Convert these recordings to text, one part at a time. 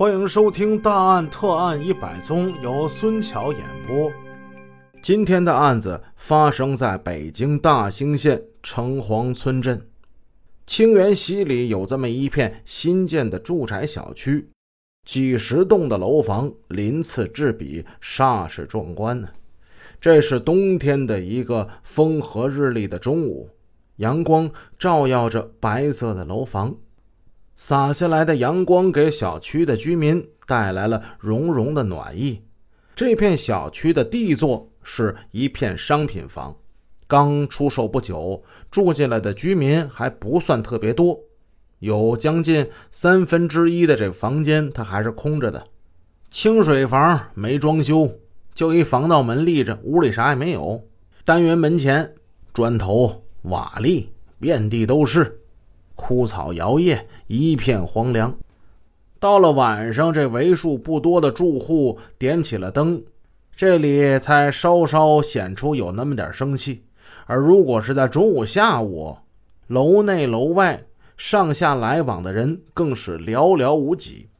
欢迎收听《大案特案一百宗》，由孙桥演播。今天的案子发生在北京大兴县城隍村镇清源西里，有这么一片新建的住宅小区，几十栋的楼房鳞次栉比，煞是壮观呢。这是冬天的一个风和日丽的中午，阳光照耀着白色的楼房。洒下来的阳光给小区的居民带来了融融的暖意。这片小区的地座是一片商品房，刚出售不久，住进来的居民还不算特别多，有将近三分之一的这房间它还是空着的。清水房没装修，就一防盗门立着，屋里啥也没有。单元门前砖头瓦砾遍地都是。枯草摇曳，一片荒凉。到了晚上，这为数不多的住户点起了灯，这里才稍稍显出有那么点生气。而如果是在中午、下午，楼内楼外上下来往的人更是寥寥无几。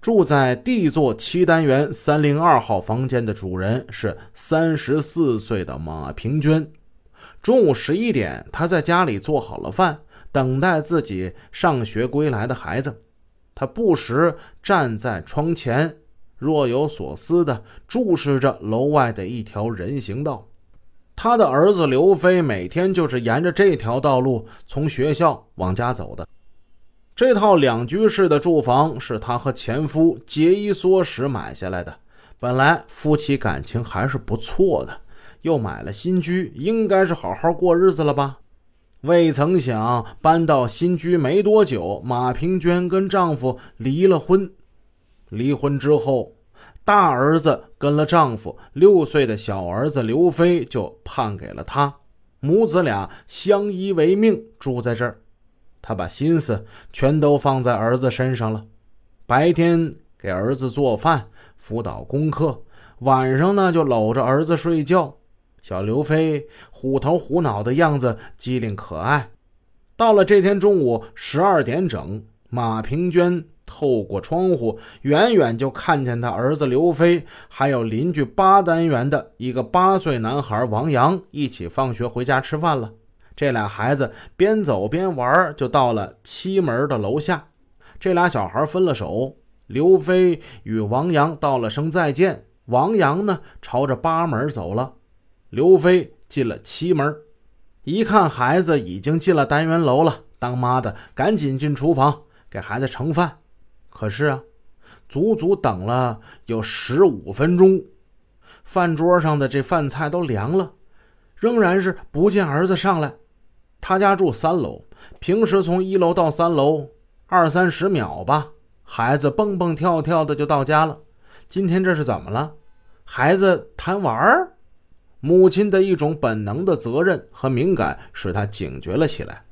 住在 D 座七单元三零二号房间的主人是三十四岁的马平娟。中午十一点，她在家里做好了饭。等待自己上学归来的孩子，他不时站在窗前，若有所思地注视着楼外的一条人行道。他的儿子刘飞每天就是沿着这条道路从学校往家走的。这套两居室的住房是他和前夫节衣缩食买下来的，本来夫妻感情还是不错的，又买了新居，应该是好好过日子了吧。未曾想，搬到新居没多久，马平娟跟丈夫离了婚。离婚之后，大儿子跟了丈夫，六岁的小儿子刘飞就判给了她。母子俩相依为命，住在这儿。她把心思全都放在儿子身上了，白天给儿子做饭、辅导功课，晚上呢就搂着儿子睡觉。小刘飞虎头虎脑的样子机灵可爱。到了这天中午十二点整，马平娟透过窗户，远远就看见他儿子刘飞，还有邻居八单元的一个八岁男孩王阳一起放学回家吃饭了。这俩孩子边走边玩，就到了七门的楼下。这俩小孩分了手，刘飞与王阳道了声再见，王阳呢朝着八门走了。刘飞进了七门，一看孩子已经进了单元楼了，当妈的赶紧进厨房给孩子盛饭。可是啊，足足等了有十五分钟，饭桌上的这饭菜都凉了，仍然是不见儿子上来。他家住三楼，平时从一楼到三楼二三十秒吧，孩子蹦蹦跳跳的就到家了。今天这是怎么了？孩子贪玩儿？母亲的一种本能的责任和敏感使他警觉了起来。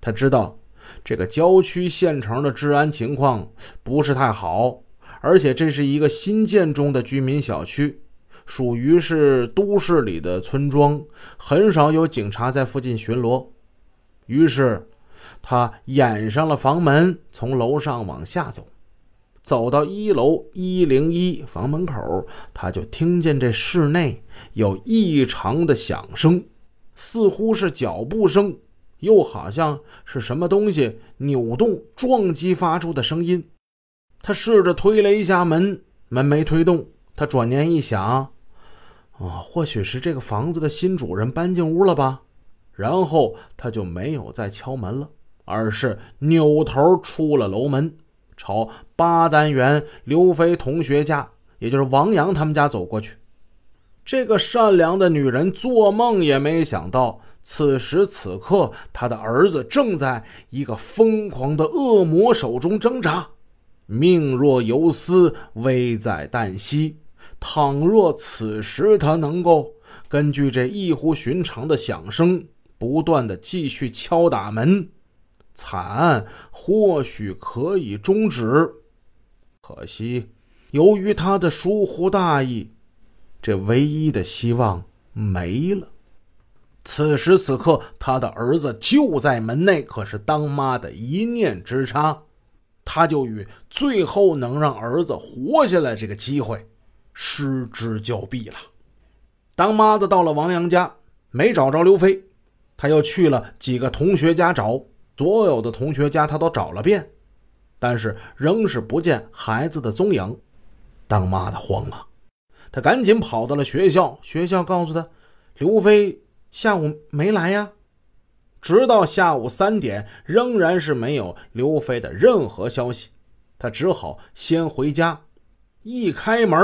他知道这个郊区县城的治安情况不是太好，而且这是一个新建中的居民小区，属于是都市里的村庄，很少有警察在附近巡逻。于是，他掩上了房门，从楼上往下走。走到一楼一零一房门口，他就听见这室内有异常的响声，似乎是脚步声，又好像是什么东西扭动撞击发出的声音。他试着推了一下门，门没推动。他转念一想，啊，或许是这个房子的新主人搬进屋了吧。然后他就没有再敲门了，而是扭头出了楼门。朝八单元刘飞同学家，也就是王阳他们家走过去。这个善良的女人做梦也没想到，此时此刻，她的儿子正在一个疯狂的恶魔手中挣扎。命若游丝，危在旦夕。倘若此时他能够根据这异乎寻常的响声，不断的继续敲打门。惨案或许可以终止，可惜由于他的疏忽大意，这唯一的希望没了。此时此刻，他的儿子就在门内，可是当妈的一念之差，他就与最后能让儿子活下来这个机会失之交臂了。当妈的到了王阳家，没找着刘飞，他又去了几个同学家找，所有的同学家他都找了遍，但是仍是不见孩子的踪影。当妈的慌了，他赶紧跑到了学校，学校告诉他，刘飞下午没来呀。直到下午三点，仍然是没有刘飞的任何消息，他只好先回家。一开门，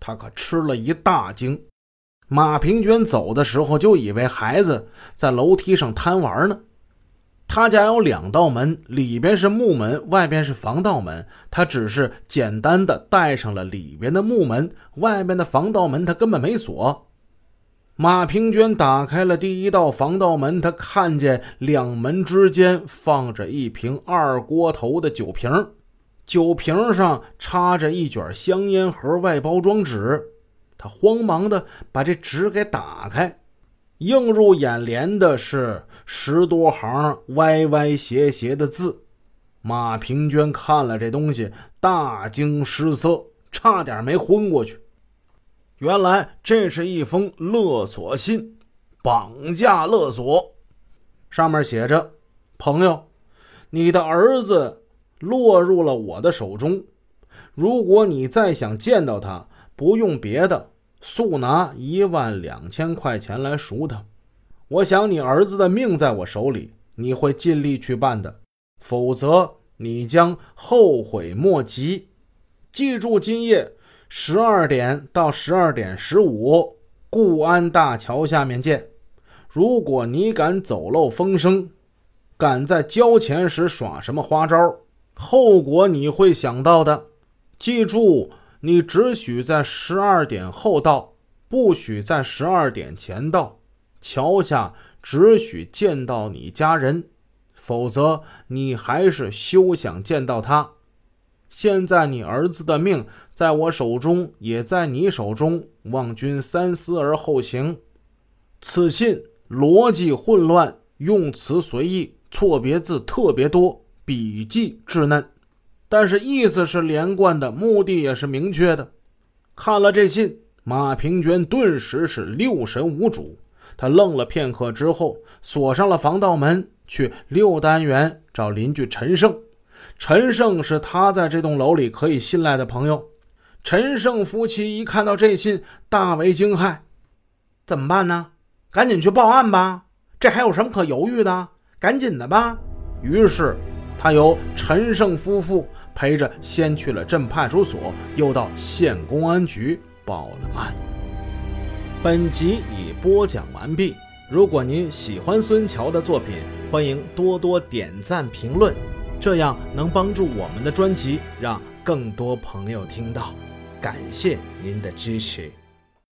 他可吃了一大惊。马平娟走的时候就以为孩子在楼梯上贪玩呢。他家有两道门，里边是木门，外边是防盗门。他只是简单的带上了里边的木门，外边的防盗门他根本没锁。马平娟打开了第一道防盗门，他看见两门之间放着一瓶二锅头的酒瓶，酒瓶上插着一卷香烟盒外包装纸。他慌忙的把这纸给打开，映入眼帘的是十多行歪歪斜斜的字。马平娟看了这东西，大惊失色，差点没昏过去。原来这是一封勒索信，绑架勒索，上面写着：“朋友，你的儿子落入了我的手中，如果你再想见到他，不用别的。”速拿一万两千块钱来赎他！我想你儿子的命在我手里，你会尽力去办的，否则你将后悔莫及。记住，今夜十二点到十二点十五，固安大桥下面见。如果你敢走漏风声，敢在交钱时耍什么花招，后果你会想到的。记住。你只许在十二点后到，不许在十二点前到。桥下只许见到你家人，否则你还是休想见到他。现在你儿子的命在我手中，也在你手中，望君三思而后行。此信逻辑混乱，用词随意，错别字特别多，笔迹稚嫩。但是意思是连贯的，目的也是明确的。看了这信，马平娟顿时是六神无主。他愣了片刻之后，锁上了防盗门，去六单元找邻居陈胜。陈胜是他在这栋楼里可以信赖的朋友。陈胜夫妻一看到这信，大为惊骇。怎么办呢？赶紧去报案吧！这还有什么可犹豫的？赶紧的吧！于是。他由陈胜夫妇陪着，先去了镇派出所，又到县公安局报了案。本集已播讲完毕。如果您喜欢孙桥的作品，欢迎多多点赞评论，这样能帮助我们的专辑让更多朋友听到。感谢您的支持。